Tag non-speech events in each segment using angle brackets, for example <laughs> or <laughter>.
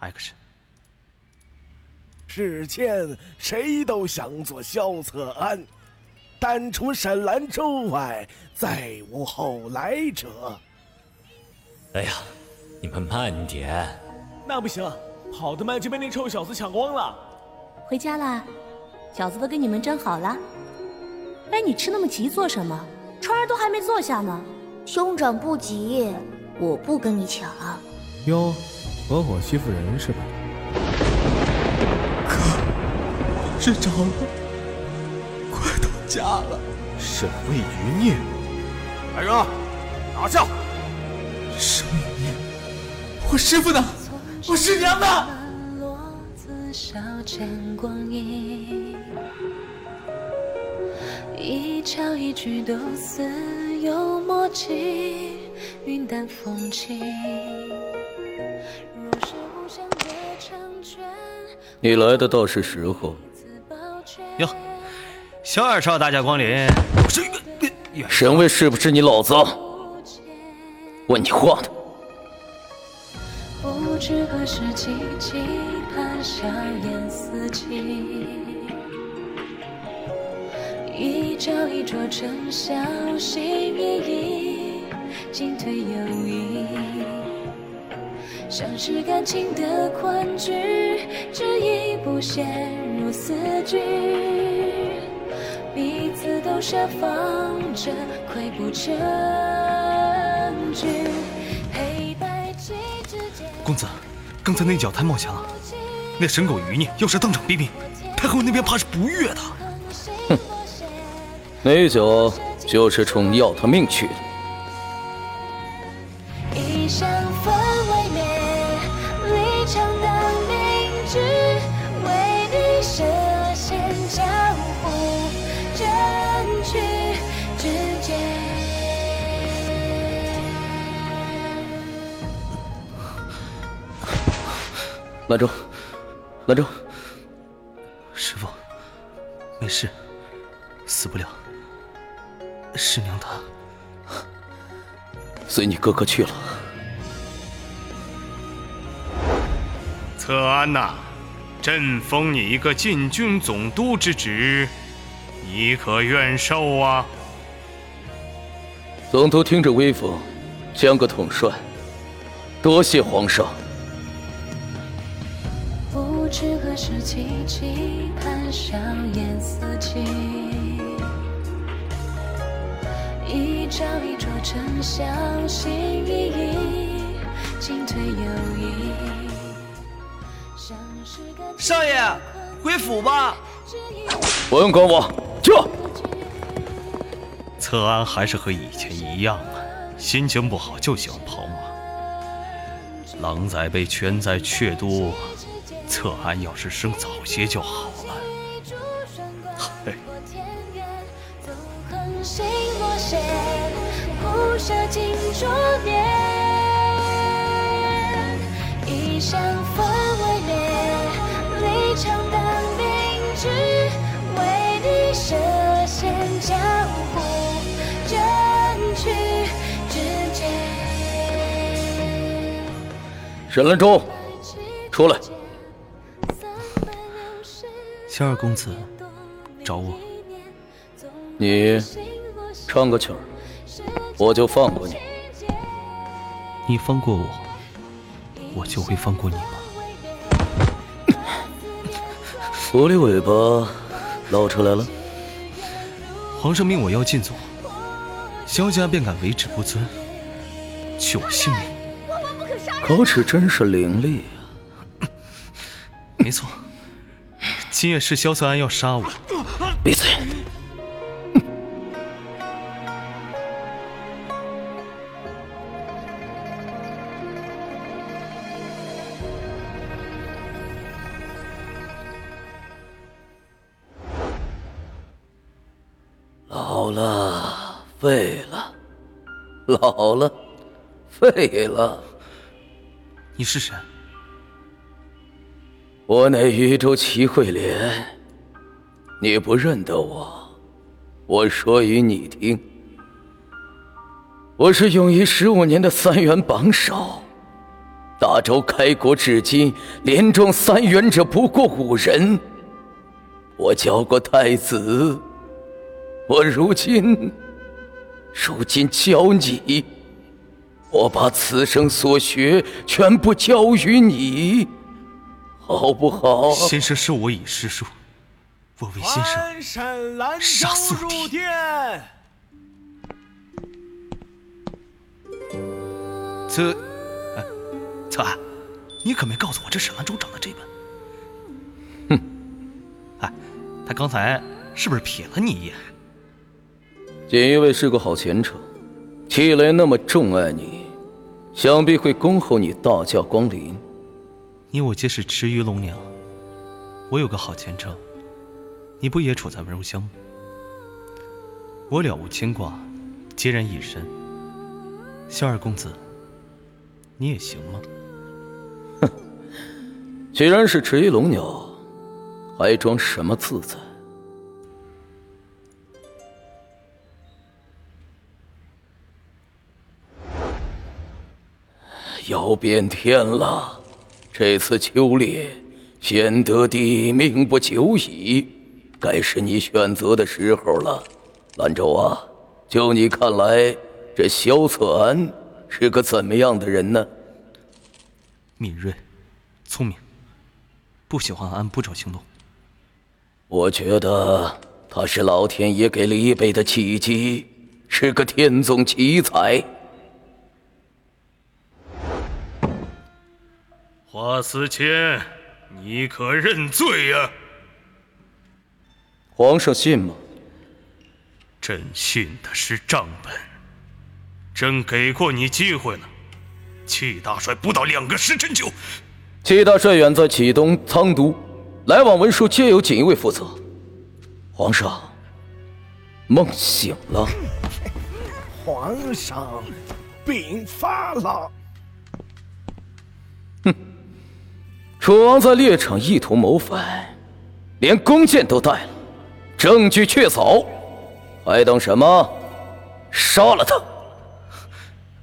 Action。世间谁都想做萧策安，但除沈兰州外，再无后来者。哎呀，你们慢点。那不行，跑得慢就被那臭小子抢光了。回家啦，饺子都给你们蒸好了。哎，你吃那么急做什么？川儿都还没坐下呢。兄长不急，我不跟你抢。哟，合伙欺负人是吧？哥睡着了，快到家了。沈魏余孽，来人，拿下！沈魏余孽，我师傅呢？我师娘呢？一敲一句都似有默契，云淡风轻。你来的倒是时候。哟，小二少大驾光临。沈卫是不是你老子？问你话呢。不知何时起，期盼笑颜四起。一朝一桌尘嚣，心翼翼，进退有仪。像是感情的困局，只一步陷入死局。彼此都设防着，溃不成局。黑白棋之间。公子，刚才那脚太冒险了，那神狗余孽要是当场毙命，太后那边怕是不悦的。哼，那脚就是冲要他命去的。兰舟，兰舟，师傅，没事，死不了。师娘她随你哥哥去了。策安呐，朕封你一个禁军总督之职，你可愿受啊？总督听着威风，将个统帅，多谢皇上。不知何时起，期盼笑颜四起。一朝一桌尘嚣，心翼翼，进退有仪。少爷，回府吧。不用管我，撤。策安还是和以前一样啊，心情不好就喜欢跑马。狼崽被圈在阙都，策安要是生早些就好了。嘿。心若线，不舍金烛念。一香分未灭，离场当明智，为你设限江湖，争取之间。沈兰舟，出来。萧二公子找我。你唱个曲儿，我就放过你。你放过我，我就会放过你吗？狐狸尾巴露出来了。皇上命我要禁足，萧家便敢为止不尊，取我性命。口齿真是伶俐啊！没错，今夜是萧瑟安要杀我。闭嘴！老了，废了，老了，废了。你是谁？我乃渝州齐慧莲。你不认得我，我说与你听。我是永仪十五年的三元榜首，大周开国至今，连中三元者不过五人。我教过太子，我如今，如今教你，我把此生所学全部教于你，好不好？先生授我以师书，我为先生杀素入殿。这。策安，你可没告诉我这沈兰州长得这般。哼，哎，他刚才是不是瞥了你一眼？锦衣卫是个好前程，戚雷那么重爱你，想必会恭候你大驾光临。你我皆是池鱼龙娘，我有个好前程，你不也处在温柔乡吗？我了无牵挂，孑然一身。萧二公子，你也行吗？哼 <laughs> 既然是池鱼龙鸟，还装什么自在？要变天了，这次秋猎，先得帝命不久矣，该是你选择的时候了。兰州啊，就你看来，这萧策安是个怎么样的人呢？敏锐，聪明。不喜欢按步骤行动。我觉得他是老天爷给了一辈的契机，是个天纵奇才。华思谦，你可认罪呀？皇上信吗？朕信的是账本。朕给过你机会了，戚大帅不到两个时辰就。戚大帅远在启东仓都，来往文书皆由锦衣卫负责。皇上，梦醒了。皇上，病发了。楚王在猎场意图谋反，连弓箭都带了，证据确凿，还等什么？杀了他！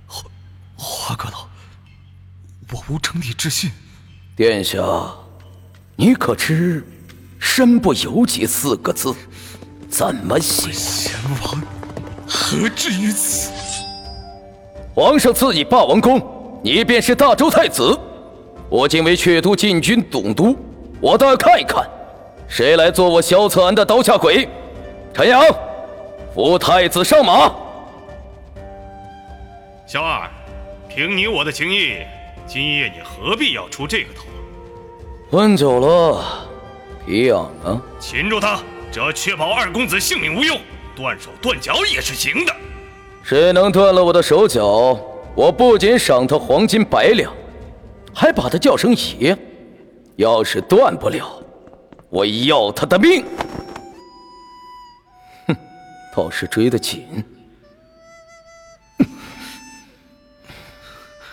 华华阁老，我无称帝之心。殿下，你可知“身不由己”四个字怎么写？贤王何至于此？皇上赐你霸王功，你便是大周太子。我今为阙都禁军总督，我倒要看一看，谁来做我萧策安的刀下鬼。陈阳，扶太子上马。萧二，凭你我的情谊。今夜你何必要出这个头？问久了，皮痒啊！擒住他，只要确保二公子性命无忧，断手断脚也是行的。谁能断了我的手脚，我不仅赏他黄金百两，还把他叫声爷。要是断不了，我要他的命。哼，倒是追得紧。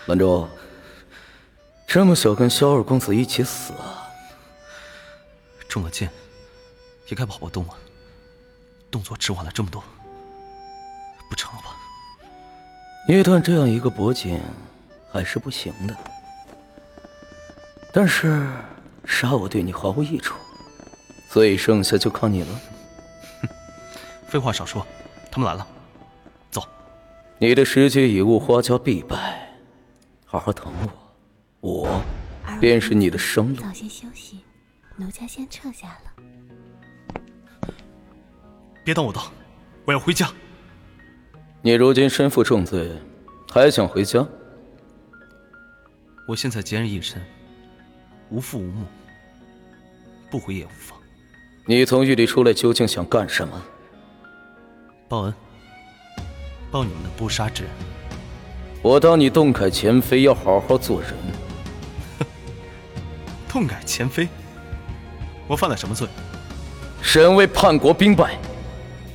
兰州。这么小，跟萧二公子一起死啊！中了箭，也该跑跑动了。动作迟缓了这么多，不成了吧？捏断这样一个脖颈，还是不行的。但是杀我对你毫无益处，所以剩下就靠你了。哼，<laughs> 废话少说，他们来了，走。你的时机已误，花家必败，好好疼我。我便是你的生路。早些休息，奴家先撤下了。别挡我道，我要回家。你如今身负重罪，还想回家？我现在孑然一身，无父无母，不回也无妨。你从狱里出来究竟想干什么？报恩，报你们的不杀之恩。我当你动改前非，要好好做人。<laughs> 痛改前非，我犯了什么罪？身为叛国兵败，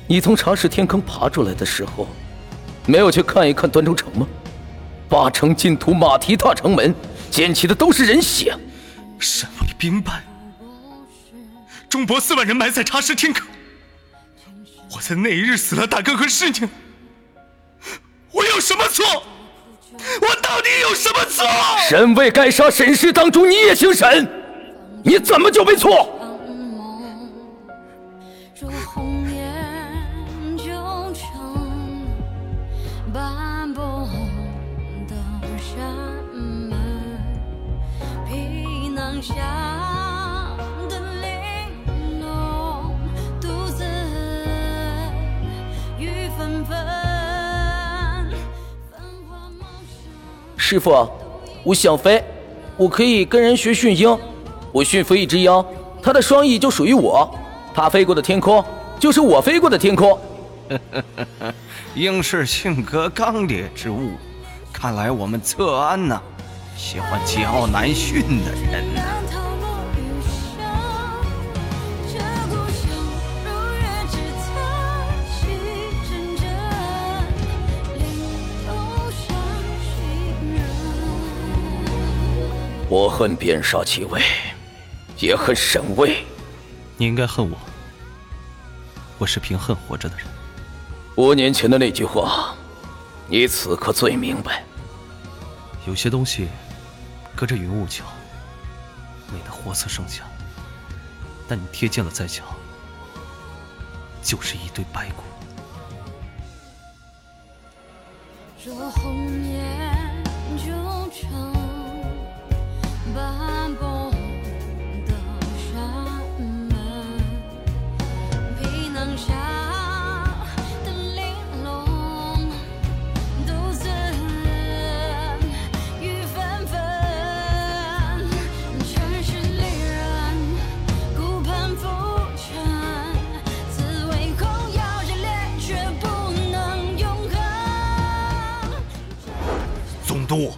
你从茶室天坑爬出来的时候，没有去看一看端州城吗？八城禁土，马蹄踏城门，溅起的都是人血。身为兵败，中伯四万人埋在茶室天坑，我在那一日死了大哥和师娘，我有什么错？我到底有什么错？沈卫该杀沈氏当主，你也姓沈，你怎么就没错？师傅，我想飞，我可以跟人学驯鹰。我驯服一只鹰，它的双翼就属于我，它飞过的天空就是我飞过的天空。<laughs> 鹰是性格刚烈之物，看来我们策安呐，喜欢桀骜难驯的人呐。我恨边杀齐卫，也恨沈卫。你应该恨我，我是凭恨活着的人。五年前的那句话，你此刻最明白。有些东西，隔着云雾瞧，美得活色生香；但你贴近了再瞧，就是一堆白骨。总督。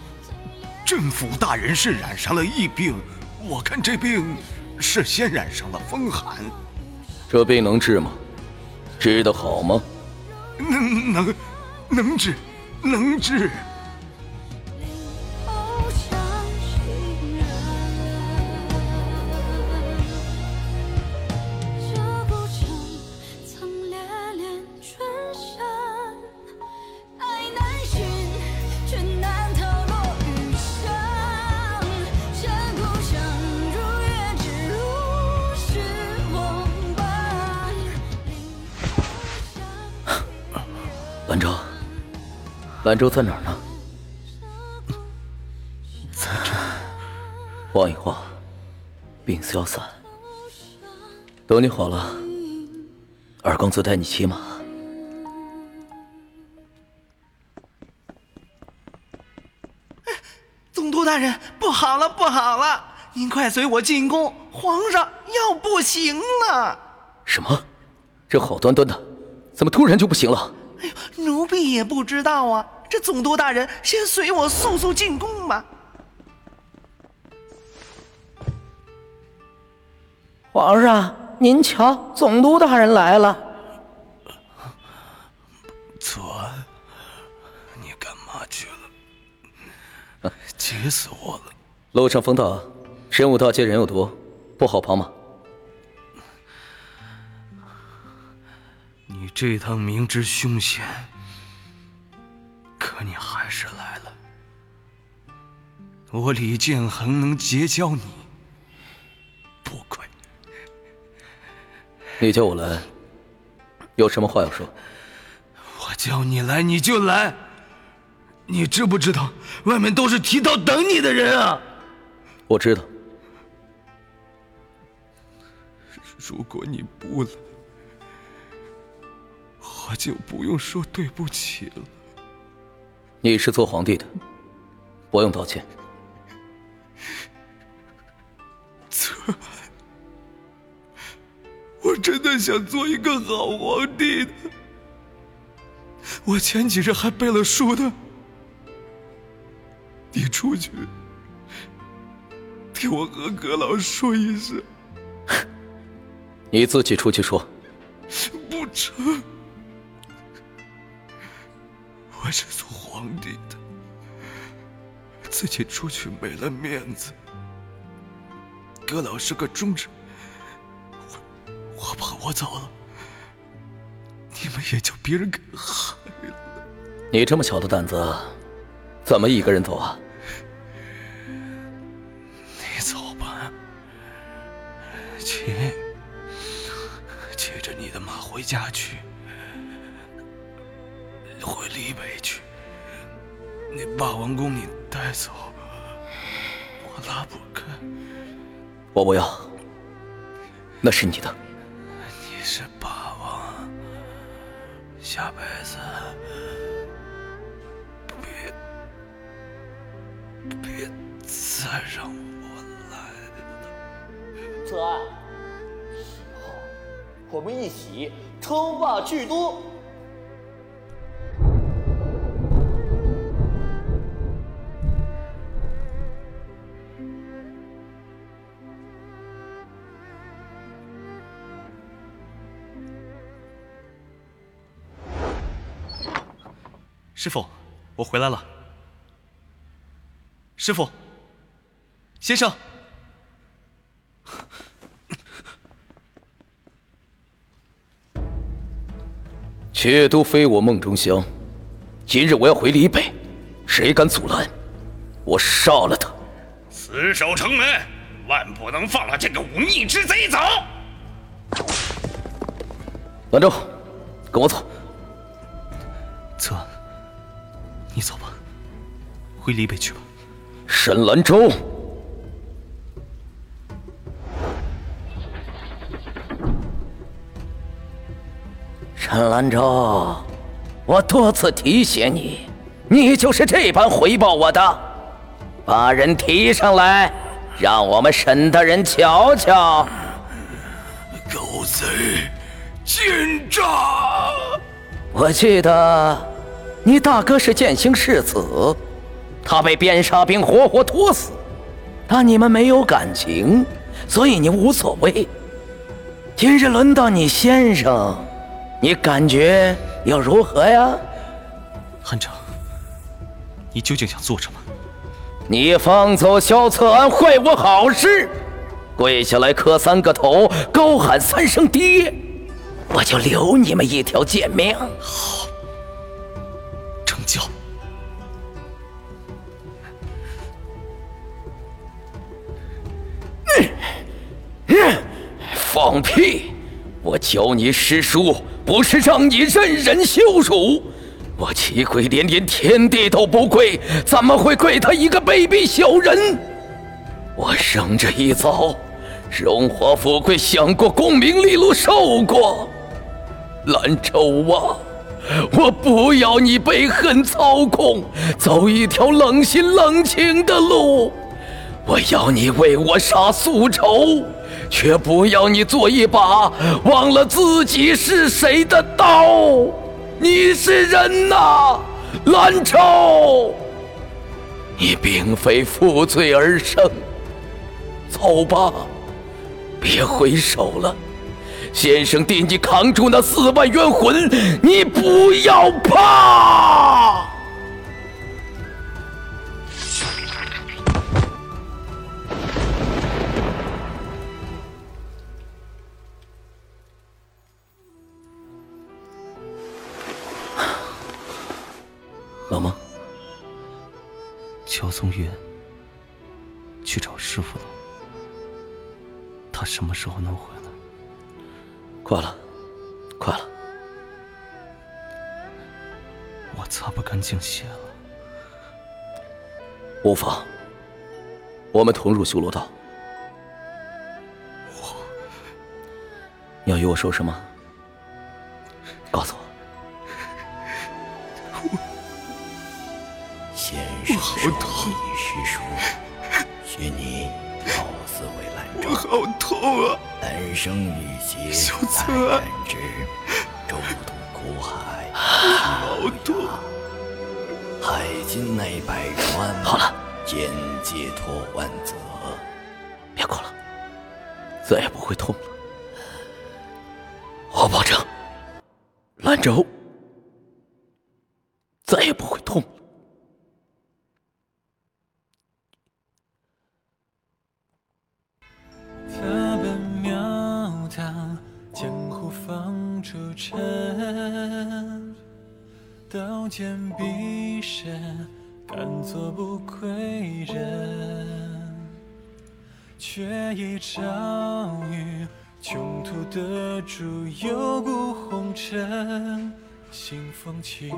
镇府大人是染上了疫病，我看这病是先染上了风寒。这病能治吗？治得好吗？能能能治，能治。兰州在哪儿呢？在这。晃一晃，病消散。等你好了，二公子带你骑马。总督大人，不好了，不好了！您快随我进宫，皇上要不行了。什么？这好端端的，怎么突然就不行了？哎呦，奴婢也不知道啊。这总督大人，先随我速速进宫吧。皇上，您瞧，总督大人来了。左安，你干嘛去了？急死我了！路上风大，神武大街人又多，不好跑马。你这趟明知凶险。可你还是来了，我李建恒能结交你，不亏。你叫我来，有什么话要说？我叫你来你就来，你知不知道外面都是提刀等你的人啊？我知道。如果你不来，我就不用说对不起了。你是做皇帝的，不用道歉。<laughs> 策安，我真的想做一个好皇帝的。我前几日还背了书的。你出去，替我和阁老说一声。<laughs> 你自己出去说。不成。我是做皇帝的，自己出去没了面子。阁老是个忠臣，我我怕我走了，你们也就别人给害了。你这么小的胆子，怎么一个人走啊？你走吧，骑骑着你的马回家去，回黎北去。那霸王弓你带走，我拉不开。我不要，那是你的。你是霸王，下辈子别别再让我来了。策安，以后我们一起称霸巨都。师傅，我回来了。师傅，先生，却都非我梦中香，今日我要回黎北，谁敢阻拦，我杀了他！死守城门，万不能放了这个忤逆之贼走！兰州，跟我走。策，你走吧，回黎北去吧。沈兰州，沈兰州，我多次提携你，你就是这般回报我的。把人提上来，让我们沈大人瞧瞧。狗贼，奸诈！我记得，你大哥是剑星世子，他被边沙兵活活拖死，但你们没有感情，所以你无所谓。今日轮到你先生，你感觉又如何呀？汉城，你究竟想做什么？你放走萧策安，坏我好事，跪下来磕三个头，高喊三声爹，我就留你们一条贱命。好，成交。放屁！我教你诗书，不是让你任人羞辱。我齐跪连连天地都不跪，怎么会跪他一个卑鄙小人？我生这一遭，荣华富贵享过，功名利禄受过。兰州啊，我不要你被恨操控，走一条冷心冷情的路。我要你为我杀宿仇，却不要你做一把忘了自己是谁的刀。你是人呐，兰州！你并非负罪而生。走吧，别回首了。先生替你扛住那四万冤魂，你不要怕。我们同入修罗道。我，你要与我说什么？告诉我。我先生受你师书，许你老死为兰州。我好痛啊！丹生玉洁，小泰然之，周渡苦海，好痛！海津内百川，好了，见解脱万泽。别哭了，再也不会痛了。我保证，兰州再也不会痛了。他本庙堂，江湖放逐尘，刀剑敢做不归人，却已遭遇穷途的主有股红尘，新风起，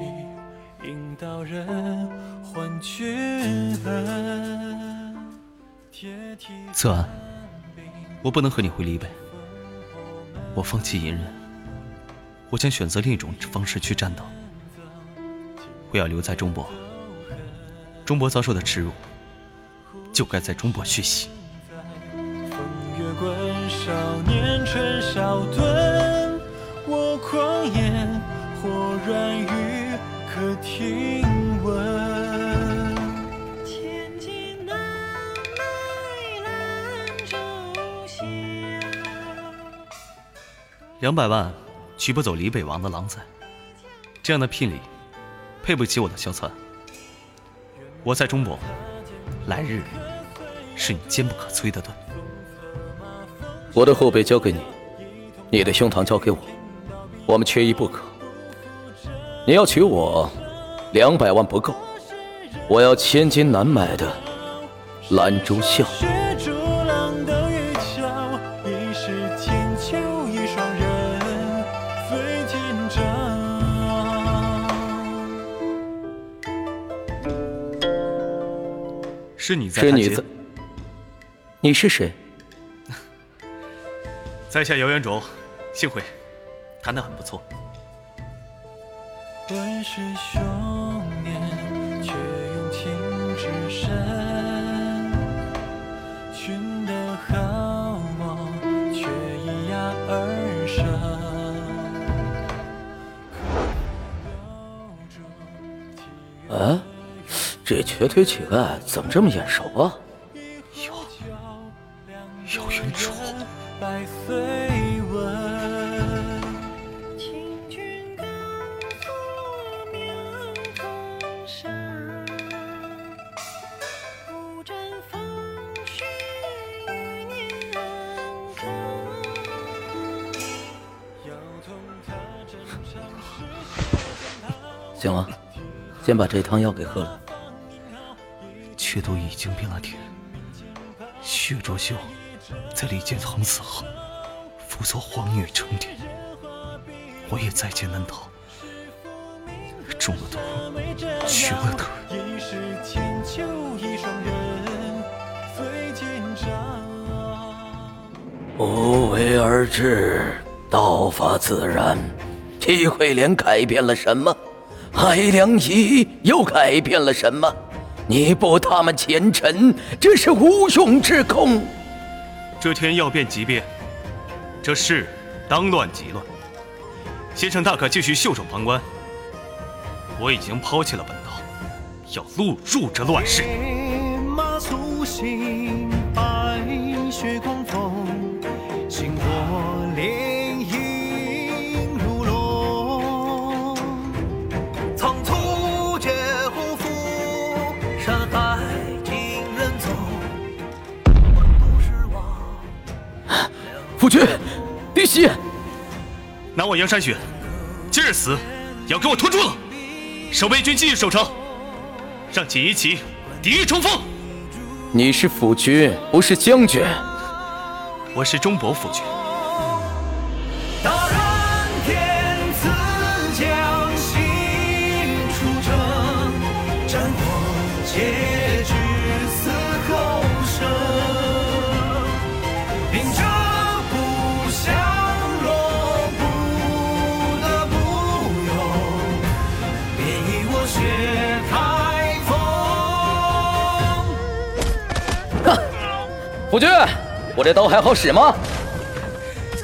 引导人还君恩。策安，我不能和你回离北，我放弃隐忍，我将选择另一种方式去战斗。我要留在中国，中国遭受的耻辱，就该在中国血洗。两百万娶不走李北王的狼崽，这样的聘礼，配不起我的萧策。我在中国，来日是你坚不可摧的盾。我的后背交给你，你的胸膛交给我，我们缺一不可。你要娶我，两百万不够，我要千金难买的兰州笑。是你在是你在？你是谁？<laughs> 在下姚元卓，幸会，弹得很不错。本是兄这瘸腿乞丐怎么这么眼熟啊？姚姚元卓。百岁闻。行了，先把这汤药给喝了。却都已经变了天，薛卓秀在李建恒死后，辅佐皇女成帝，我也在劫难逃，中了毒，瘸了腿。疑是天丘一双人，飞天掌。无为而治，道法自然。齐慧莲改变了什么？海良仪又改变了什么？你步他们前尘，这是无用之功。这天要变即变，这事当乱即乱。先生大可继续袖手旁观。我已经抛弃了本道，要录入这乱世。夫君，弟媳，拿我杨山雪，今日死也，要给我拖住了！守备军继续守城，让锦衣旗抵御冲锋。你是辅军，不是将军。我是中博辅军。夫君，我这刀还好使吗？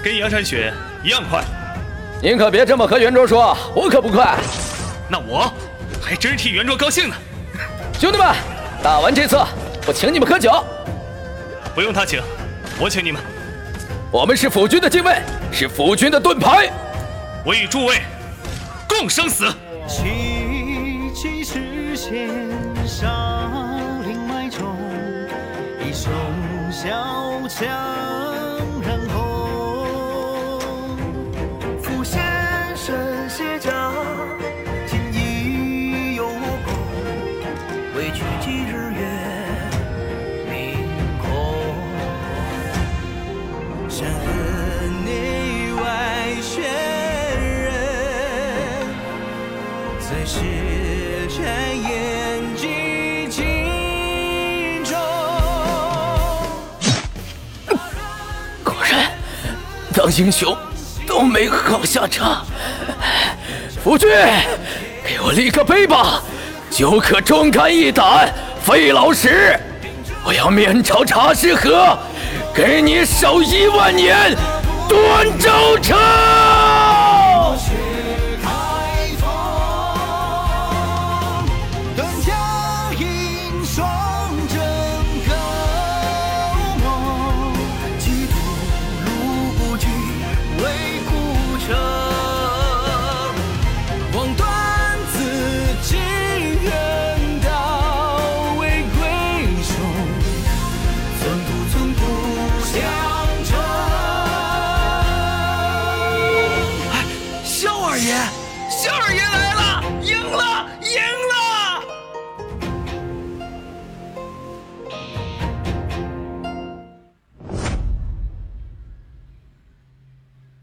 跟杨山雪一样快。您可别这么和圆桌说，我可不快。那我还真是替圆桌高兴呢。兄弟们，打完这次，我请你们喝酒。不用他请，我请你们。我们是辅军的精卫，是辅军的盾牌。我与诸位共生死。七七实小枪当英雄都没好下场。夫君，给我立个碑吧，酒可忠肝义胆，费老师。我要面朝茶师河，给你守一万年，端州城。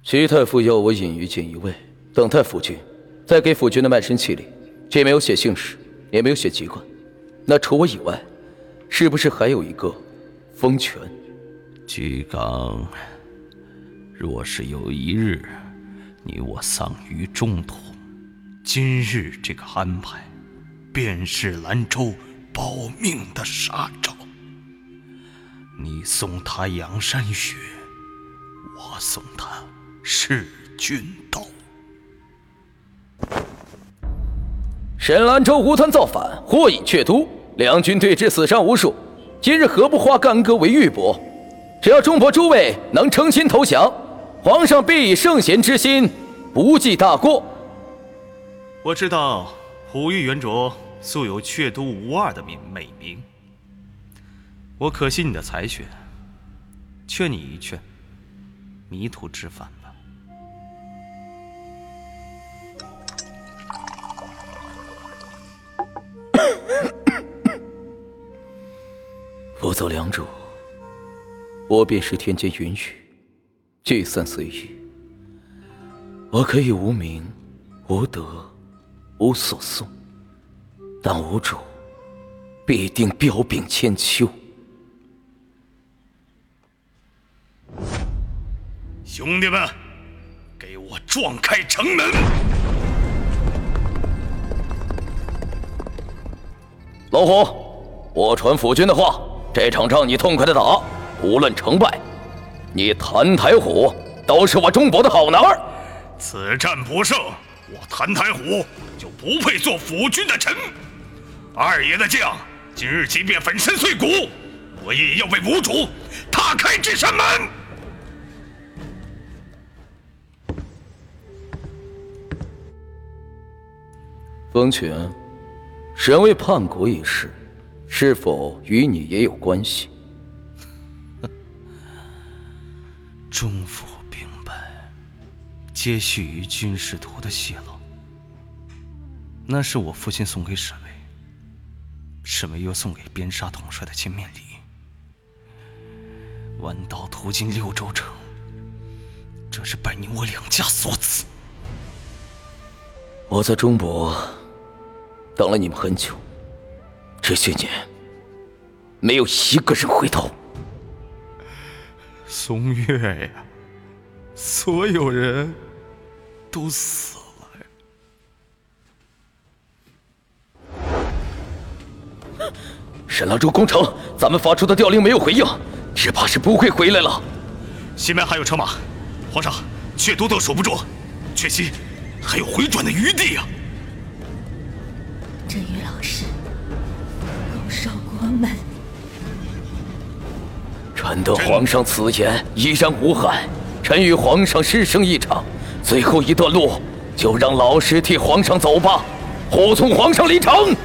徐太傅要我隐于锦衣卫，等待府君。在给府君的卖身契里，既没有写姓氏，也没有写籍贯。那除我以外，是不是还有一个封权？居刚，若是有一日你我丧于中途，今日这个安排，便是兰州保命的杀招。你送他阳山雪，我送他弑君刀。沈兰州无端造反，祸引却都，两军对峙，死伤无数。今日何不化干戈为玉帛？只要中伯诸位能诚心投降，皇上必以圣贤之心，不计大过。我知道虎玉元卓素有阙都无二的名美名，我可惜你的才学，劝你一劝，迷途知返不走良主，我便是天间云雨，聚散随意。我可以无名、无德、无所送，但无主，必定彪炳千秋。兄弟们，给我撞开城门！老虎，我传府君的话，这场仗你痛快的打，无论成败，你谭台虎都是我中国的好男儿。此战不胜，我谭台虎就不配做府君的臣。二爷的将，今日即便粉身碎骨，我也要为吴主踏开这扇门。风泉，神位叛国一事，是否与你也有关系？<laughs> 中府兵败，皆系于军事图的泄露。那是我父亲送给沈巍，沈巍又送给边沙统帅的见面礼。弯刀途经六州城，这是拜你我两家所赐。我在中博等了你们很久，这些年没有一个人回头。松月呀，所有人都死了。沈兰州攻城，咱们发出的调令没有回应，只怕是不会回来了。西门还有车马，皇上，阙都都守不住，阙西还有回转的余地啊！镇宇老师，够门。臣得皇上此言，依然无憾。臣与皇上师生一场，最后一段路，就让老师替皇上走吧，护送皇上离城。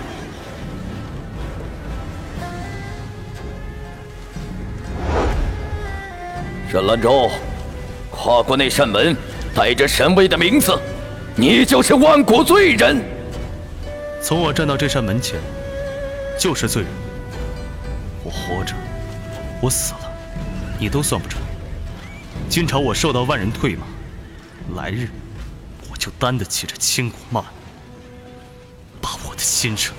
沈兰州，跨过那扇门，带着神威的名字，你就是万古罪人。从我站到这扇门前，就是罪人。活着，我死了，你都算不准。今朝我受到万人唾骂，来日我就担得起这千古骂，把我的先生、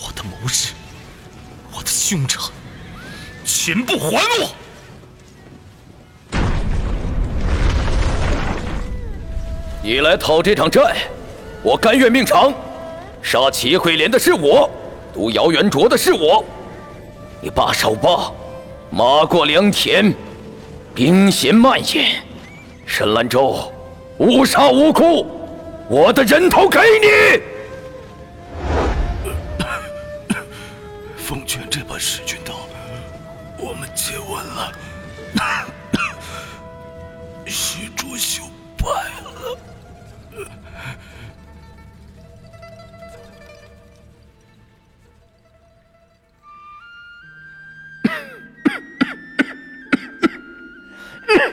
我的谋士、我的兄长全部还我！你来讨这场债，我甘愿命偿。杀齐慧莲的是我，毒姚元卓的是我。你罢手吧，马过良田，兵险蔓延，沈兰州无杀无辜，我的人头给你。奉劝这把弑君刀，我们接吻了，徐卓秀败了。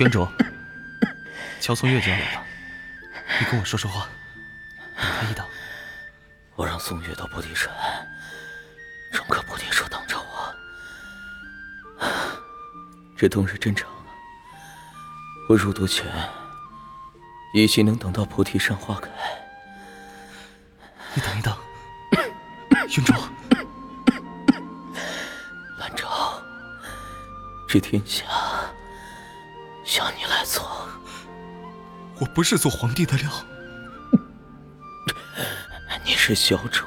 元卓，乔松月就要来了，你跟我说说话，等他一等。我让宋月到菩提山，整个菩提树等着我。这冬日真长，我入毒前，也许能等到菩提山花开。你等一等，<coughs> 云卓，这天下由你来做。我不是做皇帝的料。<laughs> 你是小主，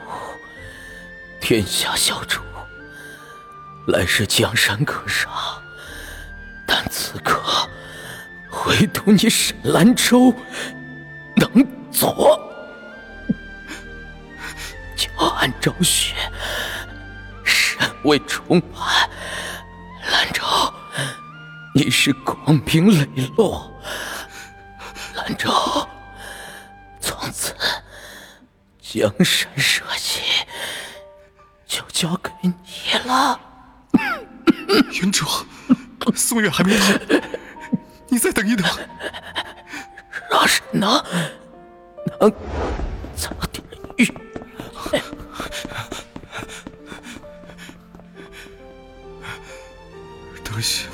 天下小主。来世江山可杀，但此刻唯独你沈兰州能做。就按昭雪，身为重判，你是光明磊落。兰州，从此。江山社稷就交给你了，云卓，宋月还没到，你再等一等。若是能能早点遇，得行。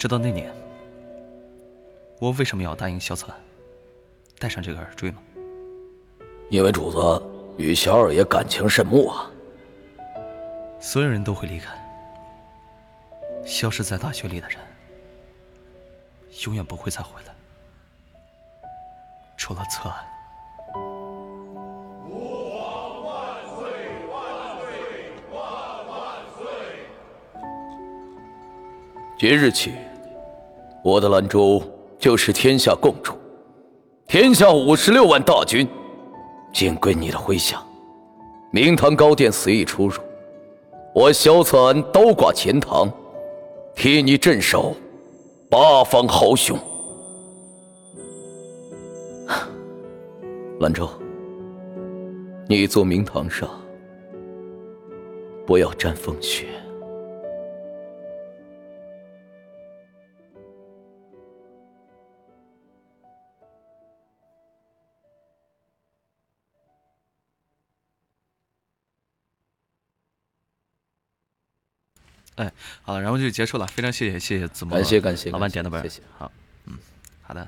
你知道那年我为什么要答应萧策戴上这个耳坠吗？因为主子与萧二爷感情甚睦啊。所有人都会离开，消失在大学里的人，永远不会再回来，除了策安。即日起，我的兰州就是天下共主，天下五十六万大军，尽归你的麾下。明堂高殿随意出入，我萧策安刀挂前堂，替你镇守八方豪雄。兰州，你坐明堂上，不要沾风雪。哎，好，然后就结束了，非常谢谢谢谢子墨，感谢感谢老板点的本，谢谢，好，嗯，好的。